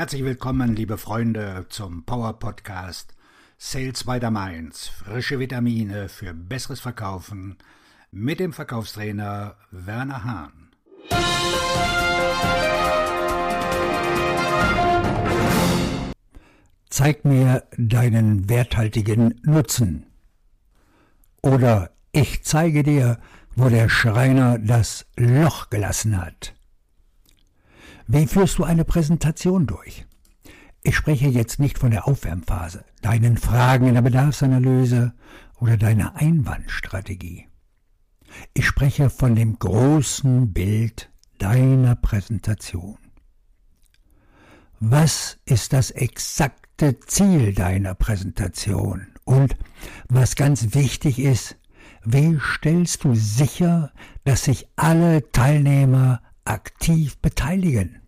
Herzlich willkommen, liebe Freunde, zum Power Podcast Sales by the Mainz. Frische Vitamine für besseres Verkaufen mit dem Verkaufstrainer Werner Hahn. Zeig mir deinen werthaltigen Nutzen. Oder ich zeige dir, wo der Schreiner das Loch gelassen hat. Wie führst du eine Präsentation durch? Ich spreche jetzt nicht von der Aufwärmphase, deinen Fragen in der Bedarfsanalyse oder deiner Einwandstrategie. Ich spreche von dem großen Bild deiner Präsentation. Was ist das exakte Ziel deiner Präsentation? Und was ganz wichtig ist, wie stellst du sicher, dass sich alle Teilnehmer aktiv beteiligen?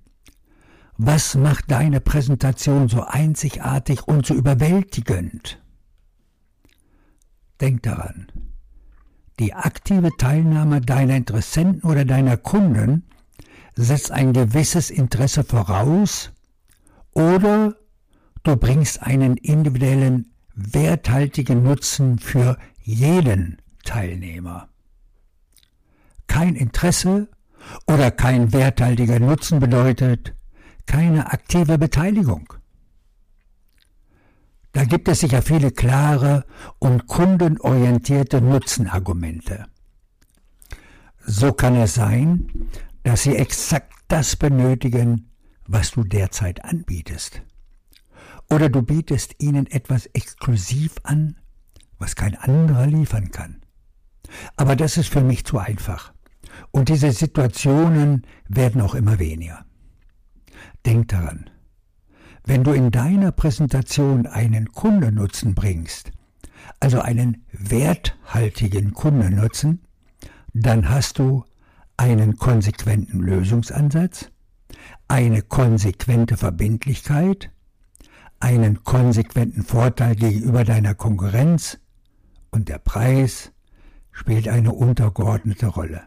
Was macht deine Präsentation so einzigartig und so überwältigend? Denk daran, die aktive Teilnahme deiner Interessenten oder deiner Kunden setzt ein gewisses Interesse voraus oder du bringst einen individuellen, werthaltigen Nutzen für jeden Teilnehmer. Kein Interesse oder kein werthaltiger Nutzen bedeutet, keine aktive Beteiligung. Da gibt es sicher viele klare und kundenorientierte Nutzenargumente. So kann es sein, dass sie exakt das benötigen, was du derzeit anbietest. Oder du bietest ihnen etwas exklusiv an, was kein anderer liefern kann. Aber das ist für mich zu einfach. Und diese Situationen werden auch immer weniger. Denk daran, wenn du in deiner Präsentation einen Kundennutzen bringst, also einen werthaltigen Kundennutzen, dann hast du einen konsequenten Lösungsansatz, eine konsequente Verbindlichkeit, einen konsequenten Vorteil gegenüber deiner Konkurrenz und der Preis spielt eine untergeordnete Rolle.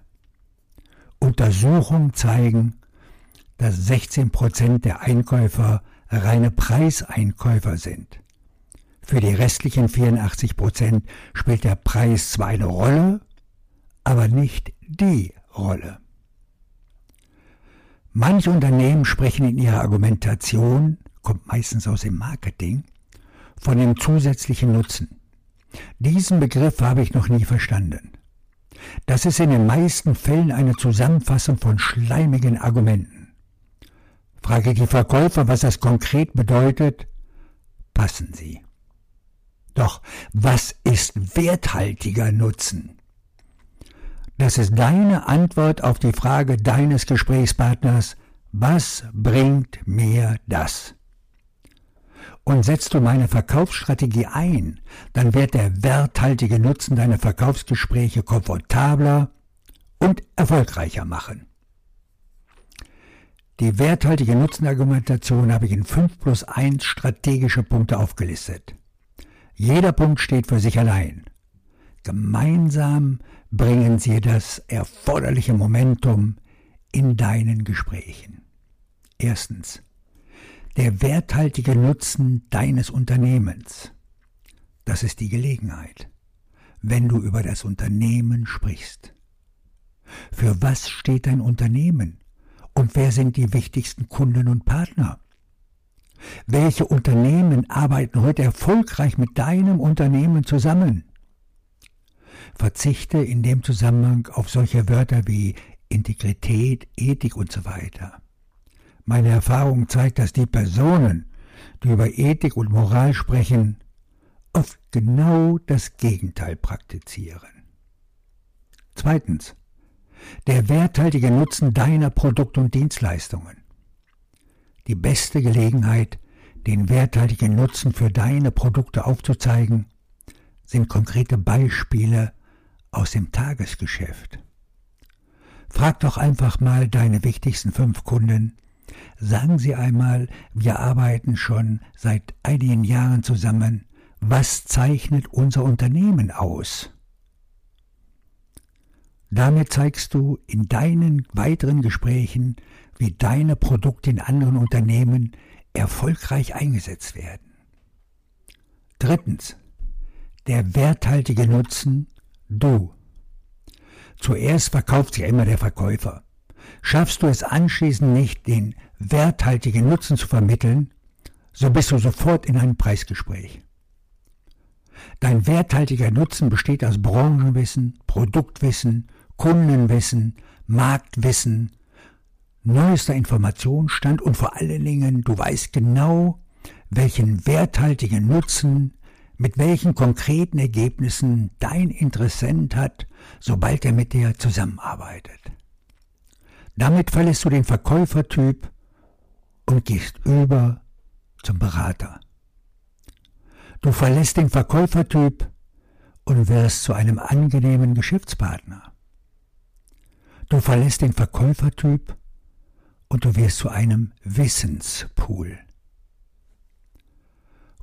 Untersuchungen zeigen, dass 16 Prozent der Einkäufer reine Preiseinkäufer sind. Für die restlichen 84 Prozent spielt der Preis zwar eine Rolle, aber nicht die Rolle. Manche Unternehmen sprechen in ihrer Argumentation, kommt meistens aus dem Marketing, von dem zusätzlichen Nutzen. Diesen Begriff habe ich noch nie verstanden. Das ist in den meisten Fällen eine Zusammenfassung von schleimigen Argumenten. Frage die Verkäufer, was das konkret bedeutet, passen sie. Doch was ist werthaltiger Nutzen? Das ist deine Antwort auf die Frage deines Gesprächspartners, was bringt mir das? Und setzt du meine Verkaufsstrategie ein, dann wird der werthaltige Nutzen deiner Verkaufsgespräche komfortabler und erfolgreicher machen. Die werthaltige Nutzenargumentation habe ich in 5 plus 1 strategische Punkte aufgelistet. Jeder Punkt steht für sich allein. Gemeinsam bringen sie das erforderliche Momentum in deinen Gesprächen. Erstens. Der werthaltige Nutzen deines Unternehmens. Das ist die Gelegenheit, wenn du über das Unternehmen sprichst. Für was steht dein Unternehmen? Und wer sind die wichtigsten Kunden und Partner? Welche Unternehmen arbeiten heute erfolgreich mit deinem Unternehmen zusammen? Verzichte in dem Zusammenhang auf solche Wörter wie Integrität, Ethik und so weiter. Meine Erfahrung zeigt, dass die Personen, die über Ethik und Moral sprechen, oft genau das Gegenteil praktizieren. Zweitens der werthaltige Nutzen deiner Produkte und Dienstleistungen. Die beste Gelegenheit, den werthaltigen Nutzen für deine Produkte aufzuzeigen, sind konkrete Beispiele aus dem Tagesgeschäft. Frag doch einfach mal deine wichtigsten fünf Kunden, sagen sie einmal, wir arbeiten schon seit einigen Jahren zusammen, was zeichnet unser Unternehmen aus? Damit zeigst du in deinen weiteren Gesprächen, wie deine Produkte in anderen Unternehmen erfolgreich eingesetzt werden. Drittens, der werthaltige Nutzen, du. Zuerst verkauft sich immer der Verkäufer. Schaffst du es anschließend nicht, den werthaltigen Nutzen zu vermitteln, so bist du sofort in einem Preisgespräch. Dein werthaltiger Nutzen besteht aus Branchenwissen, Produktwissen, Kundenwissen, Marktwissen, neuester Informationsstand und vor allen Dingen, du weißt genau, welchen werthaltigen Nutzen mit welchen konkreten Ergebnissen dein Interessent hat, sobald er mit dir zusammenarbeitet. Damit verlässt du den Verkäufertyp und gehst über zum Berater. Du verlässt den Verkäufertyp und wirst zu einem angenehmen Geschäftspartner. Du verlässt den Verkäufertyp und du wirst zu einem Wissenspool.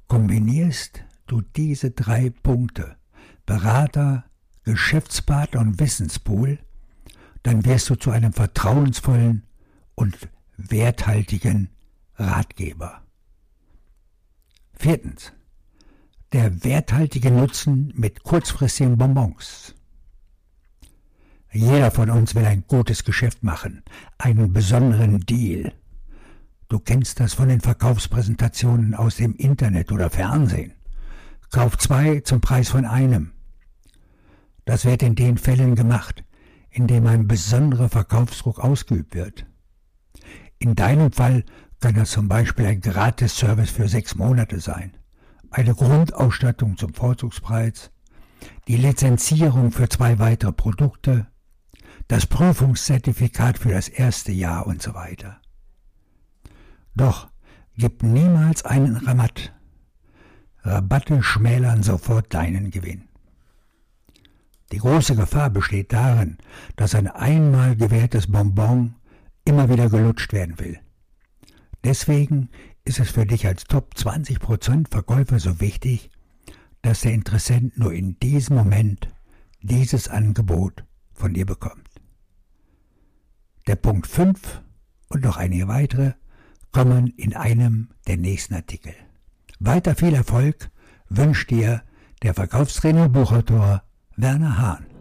Kombinierst du diese drei Punkte, Berater, Geschäftspartner und Wissenspool, dann wirst du zu einem vertrauensvollen und werthaltigen Ratgeber. Viertens. Der werthaltige Nutzen mit kurzfristigen Bonbons. Jeder von uns will ein gutes Geschäft machen, einen besonderen Deal. Du kennst das von den Verkaufspräsentationen aus dem Internet oder Fernsehen. Kauf zwei zum Preis von einem. Das wird in den Fällen gemacht, in dem ein besonderer Verkaufsdruck ausgeübt wird. In deinem Fall kann das zum Beispiel ein Gratis-Service für sechs Monate sein, eine Grundausstattung zum Vorzugspreis, die Lizenzierung für zwei weitere Produkte, das Prüfungszertifikat für das erste Jahr und so weiter. Doch gib niemals einen Rabatt Rabatte schmälern sofort deinen Gewinn. Die große Gefahr besteht darin, dass ein einmal gewährtes Bonbon immer wieder gelutscht werden will. Deswegen ist es für dich als Top 20% Verkäufer so wichtig, dass der Interessent nur in diesem Moment dieses Angebot von dir bekommt. Der Punkt 5 und noch einige weitere kommen in einem der nächsten Artikel. Weiter viel Erfolg wünscht dir der Verkaufstrainer Buchautor Werner Hahn.